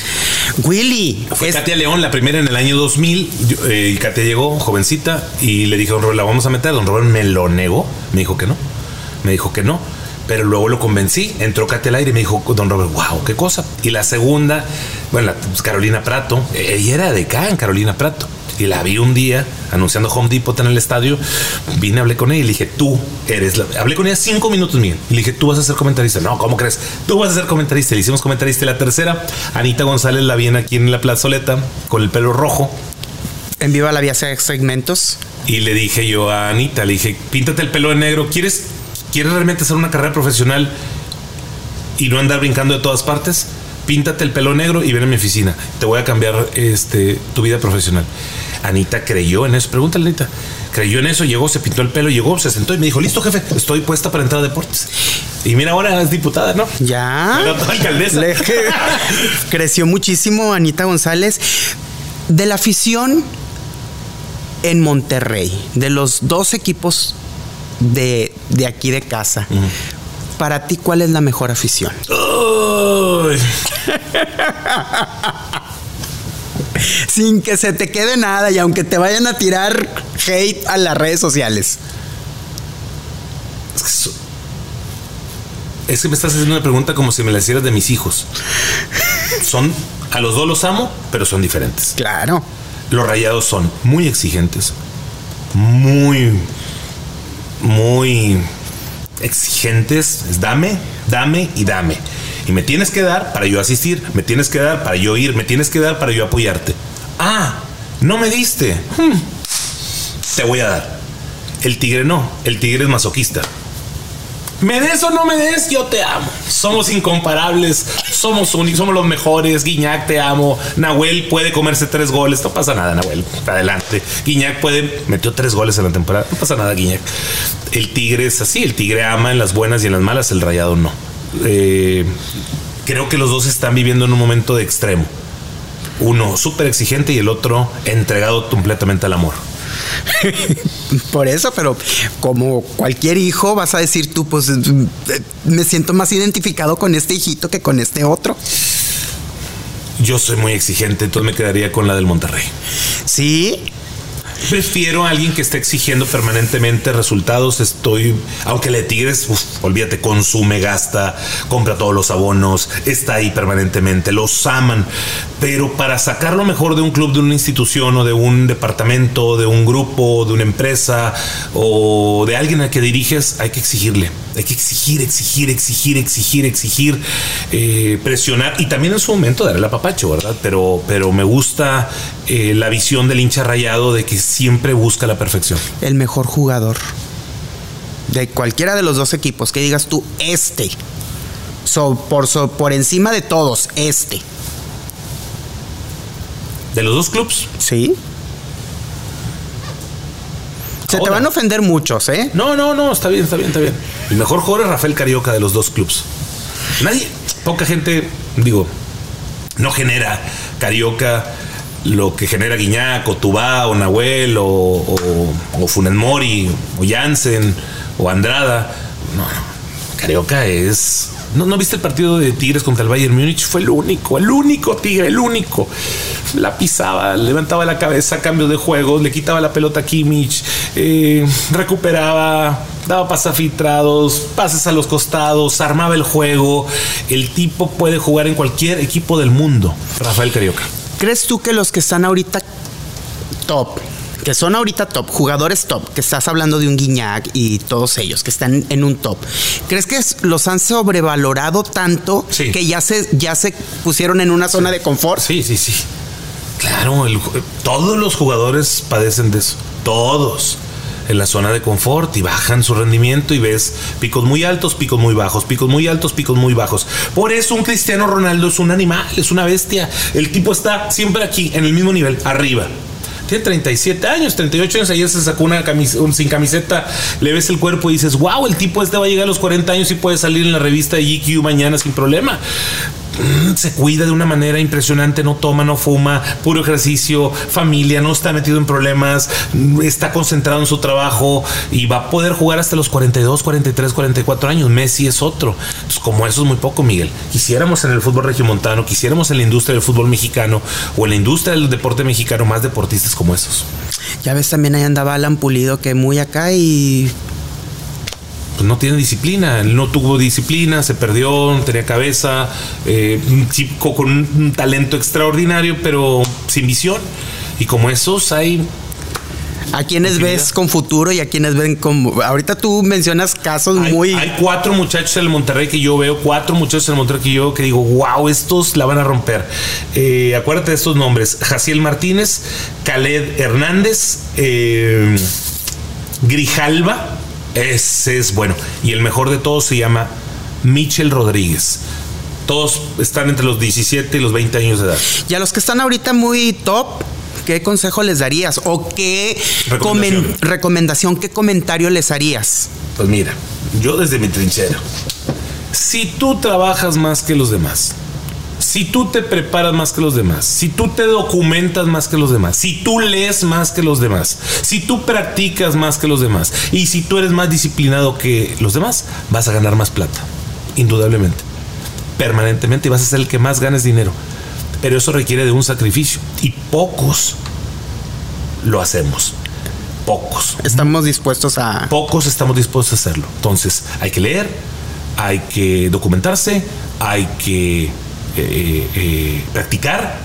Willy. Fue es- Katia León, la primera en el año 2000. Yo, eh, y Katia llegó, jovencita, y le dije a don Robert, la vamos a meter. Don Robert me lo negó, me dijo que no. Me dijo que no. Pero luego lo convencí, entró Katia al aire y me dijo, don Robert, wow, qué cosa. Y la segunda, bueno, la, pues, Carolina Prato, eh, ella era de acá en Carolina Prato. Y la vi un día anunciando Home Depot en el estadio. Vine, hablé con ella y le dije, tú eres la. Hablé con ella cinco minutos, Miguel. Y le dije, tú vas a ser comentarista. No, ¿cómo crees? Tú vas a ser comentarista. Le hicimos comentarista. Y la tercera, Anita González la viene aquí en la plazoleta con el pelo rojo. En Viva la Vía segmentos. Y le dije yo a Anita, le dije, píntate el pelo de negro. ¿Quieres, ¿Quieres realmente hacer una carrera profesional y no andar brincando de todas partes? Píntate el pelo negro y ven a mi oficina. Te voy a cambiar este, tu vida profesional. Anita creyó en eso. Pregúntale, Anita. Creyó en eso, llegó, se pintó el pelo, llegó, se sentó y me dijo, listo, jefe, estoy puesta para entrar a deportes. Y mira, ahora es diputada, ¿no? Ya. Era toda alcaldesa. Le- creció muchísimo Anita González. De la afición en Monterrey, de los dos equipos de, de aquí de casa, para ti, ¿cuál es la mejor afición? Sin que se te quede nada y aunque te vayan a tirar hate a las redes sociales. Es que so- Es que me estás haciendo una pregunta como si me la hicieras de mis hijos. Son, a los dos los amo, pero son diferentes. Claro. Los rayados son muy exigentes, muy, muy exigentes. Es dame, dame y dame. Y me tienes que dar para yo asistir, me tienes que dar para yo ir, me tienes que dar para yo apoyarte. Ah, no me diste. Hmm, Te voy a dar. El tigre no, el tigre es masoquista. Me des o no me des, yo te amo. Somos incomparables, somos únicos, somos los mejores. Guiñac, te amo. Nahuel puede comerse tres goles, no pasa nada, Nahuel. Adelante. Guiñac puede, metió tres goles en la temporada, no pasa nada, Guiñac. El tigre es así, el tigre ama en las buenas y en las malas, el rayado no. Eh, creo que los dos están viviendo en un momento de extremo. Uno súper exigente y el otro entregado completamente al amor. Por eso, pero como cualquier hijo, vas a decir tú, pues me siento más identificado con este hijito que con este otro. Yo soy muy exigente, entonces me quedaría con la del Monterrey. Sí, Prefiero a alguien que esté exigiendo permanentemente resultados. Estoy, aunque la de Tigres, uf, olvídate, consume, gasta, compra todos los abonos, está ahí permanentemente, los aman. Pero para sacar lo mejor de un club, de una institución o de un departamento, de un grupo, de una empresa o de alguien al que diriges, hay que exigirle. Hay que exigir, exigir, exigir, exigir, exigir, eh, presionar y también en su momento darle el apapacho, ¿verdad? Pero, pero me gusta eh, la visión del hincha rayado de que siempre busca la perfección. el mejor jugador de cualquiera de los dos equipos, que digas tú, este, por, por encima de todos, este. De los dos clubs. ¿Sí? Se te van a ofender muchos, ¿eh? No, no, no, está bien, está bien, está bien. El mejor jugador es Rafael Carioca de los dos clubs. Nadie, poca gente, digo, no genera Carioca lo que genera Guiñac o Tubá o Nahuel o, o, o Funes Mori o Jansen o Andrada. No, no. Carioca es. ¿No, ¿No viste el partido de Tigres contra el Bayern Múnich? Fue el único, el único Tigre, el único. La pisaba, levantaba la cabeza a cambio de juegos, le quitaba la pelota a Kimmich, eh, recuperaba, daba pases filtrados, pases a los costados, armaba el juego. El tipo puede jugar en cualquier equipo del mundo. Rafael Carioca. ¿Crees tú que los que están ahorita top, que son ahorita top, jugadores top, que estás hablando de un Guiñac y todos ellos que están en un top, ¿crees que los han sobrevalorado tanto que ya se, ya se pusieron en una zona de confort? Sí, sí, sí. Claro, todos los jugadores padecen de eso. Todos en la zona de confort y bajan su rendimiento y ves picos muy altos, picos muy bajos, picos muy altos, picos muy bajos. Por eso un Cristiano Ronaldo es un animal, es una bestia. El tipo está siempre aquí, en el mismo nivel, arriba. Tiene 37 años, 38 años. Ayer se sacó una camiseta, sin camiseta. Le ves el cuerpo y dices, wow, el tipo este va a llegar a los 40 años y puede salir en la revista GQ mañana sin problema. Mm, se cuida de una manera impresionante, no toma, no fuma, puro ejercicio, familia, no está metido en problemas, está concentrado en su trabajo y va a poder jugar hasta los 42, 43, 44 años. Messi es otro. Pues como eso es muy poco, Miguel. Quisiéramos en el fútbol regiomontano, quisiéramos en la industria del fútbol mexicano o en la industria del deporte mexicano más deportistas como esos. Ya ves, también ahí andaba Alan Pulido, que muy acá y pues no tiene disciplina, él no tuvo disciplina, se perdió, no tenía cabeza, eh, un chico con un talento extraordinario, pero sin visión. Y como esos hay ¿A quienes ves con futuro y a quienes ven con... Ahorita tú mencionas casos muy... Hay cuatro muchachos en el Monterrey que yo veo, cuatro muchachos en el Monterrey que yo veo que digo, wow, estos la van a romper. Eh, acuérdate de estos nombres. Jaciel Martínez, Khaled Hernández, eh, Grijalva, ese es bueno. Y el mejor de todos se llama Michel Rodríguez. Todos están entre los 17 y los 20 años de edad. Y a los que están ahorita muy top, ¿qué consejo les darías? ¿O qué recomendación, recomendación qué comentario les harías? Pues mira, yo desde mi trinchera, si tú trabajas más que los demás, si tú te preparas más que los demás, si tú te documentas más que los demás, si tú lees más que los demás, si tú practicas más que los demás y si tú eres más disciplinado que los demás, vas a ganar más plata, indudablemente, permanentemente y vas a ser el que más ganes dinero. Pero eso requiere de un sacrificio y pocos lo hacemos. Pocos. Estamos dispuestos a... Pocos estamos dispuestos a hacerlo. Entonces, hay que leer, hay que documentarse, hay que eh, eh, practicar,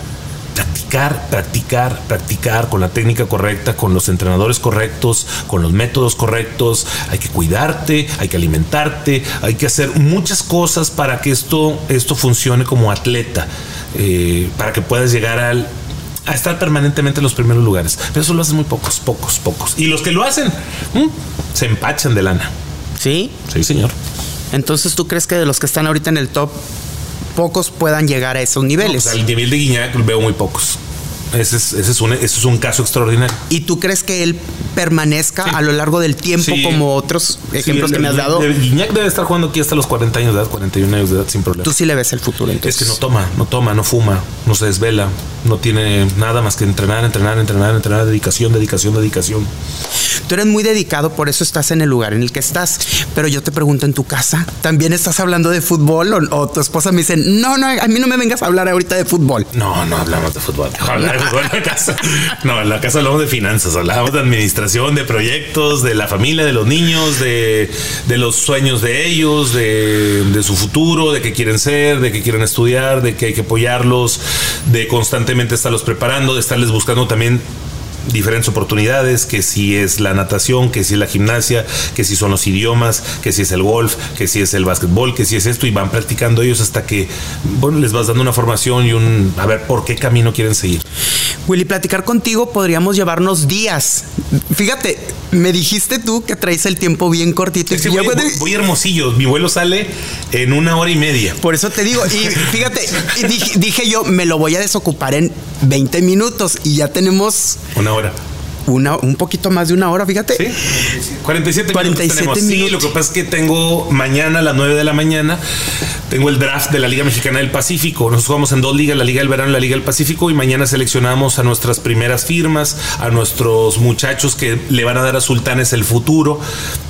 practicar, practicar, practicar con la técnica correcta, con los entrenadores correctos, con los métodos correctos. Hay que cuidarte, hay que alimentarte, hay que hacer muchas cosas para que esto, esto funcione como atleta, eh, para que puedas llegar al, a estar permanentemente en los primeros lugares. Pero eso lo hacen muy pocos, pocos, pocos. Y los que lo hacen, se empachan de lana. ¿Sí? Sí, señor. Entonces, ¿tú crees que de los que están ahorita en el top, pocos puedan llegar a esos niveles. al nivel de Guiñac veo muy pocos. Ese es, un, ese es un caso extraordinario. ¿Y tú crees que él permanezca a lo largo del tiempo como otros ejemplos que me has dado? Guiñac debe estar jugando aquí hasta los 40 años de edad, 41 años de edad sin problema. Tú sí le ves el futuro entonces. Es que no toma, no toma, no fuma, no se desvela, no tiene nada más que entrenar, entrenar, entrenar, entrenar, dedicación, dedicación, dedicación. Tú eres muy dedicado, por eso estás en el lugar en el que estás. Pero yo te pregunto en tu casa, ¿también estás hablando de fútbol o, tu esposa me dice, no, no, a mí no me vengas a hablar ahorita de fútbol? No, no hablamos de fútbol. No, en la casa hablamos de finanzas, hablamos de administración, de proyectos, de la familia, de los niños, de, los sueños de ellos, de, de, su futuro, de qué quieren ser, de qué quieren estudiar, de que hay que apoyarlos, de constantemente estarlos preparando, de estarles buscando también diferentes oportunidades, que si es la natación, que si es la gimnasia, que si son los idiomas, que si es el golf, que si es el básquetbol, que si es esto, y van practicando ellos hasta que, bueno, les vas dando una formación y un, a ver, por qué camino quieren seguir. Willy, platicar contigo podríamos llevarnos días. Fíjate, me dijiste tú que traes el tiempo bien cortito. y voy, voy, hermosillo, mi vuelo sale en una hora y media. Por eso te digo, y fíjate, dije, yo, me lo voy a desocupar en 20 minutos y ya tenemos... Una hora una, un poquito más de una hora, fíjate. Sí, 47, 47 minutos. Sí, lo que pasa es que tengo mañana a las 9 de la mañana, tengo el draft de la Liga Mexicana del Pacífico. Nosotros jugamos en dos ligas, la Liga del Verano y la Liga del Pacífico, y mañana seleccionamos a nuestras primeras firmas, a nuestros muchachos que le van a dar a Sultanes el futuro.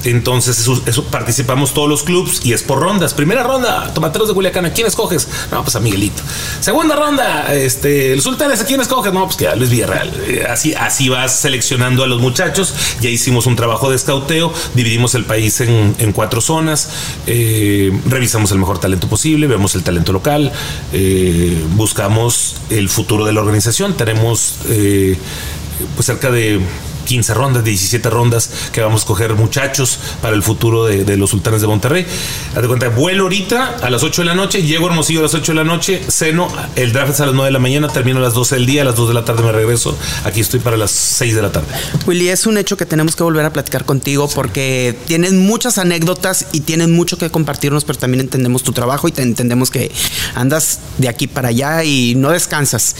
Entonces, eso, participamos todos los clubes y es por rondas. Primera ronda, Tomateros de Culiacán, ¿a quién escoges? No, pues a Miguelito. Segunda ronda, este, el Sultanes, ¿a quién escoges? No, pues que a Luis Villarreal. Eh, así, así vas seleccionando seleccionando a los muchachos. Ya hicimos un trabajo de escauteo, dividimos el país en, cuatro zonas, eh, revisamos el mejor talento posible, vemos el talento local, eh, buscamos el futuro de la organización. Tenemos eh, pues cerca de 15 rondas, 17 rondas que vamos a coger muchachos para el futuro de, los sultanes de Monterrey. Haz de cuenta, vuelo ahorita a las 8 de la noche, llego a Hermosillo a las 8 de la noche, ceno, el draft es a las 9 de la mañana, termino a las 12 del día, a las 2 de la tarde me regreso. Aquí estoy para las 6 de la tarde. Willy, es un hecho que tenemos que volver a platicar contigo porque tienes muchas anécdotas y tienes mucho que compartirnos, pero también entendemos tu trabajo y te entendemos que andas de aquí para allá y no descansas.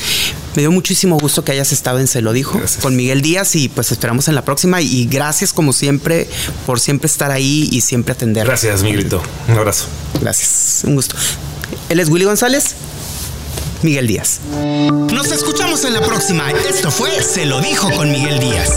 Me dio muchísimo gusto que hayas estado en Se lo dijo con Miguel Díaz y pues esperamos en la próxima y gracias como siempre por siempre estar ahí y siempre atender. Gracias, Miguelito. Un abrazo. Gracias. Un gusto. Él es Willy González. Miguel Díaz. Nos escuchamos en la próxima. Esto fue Se lo dijo con Miguel Díaz.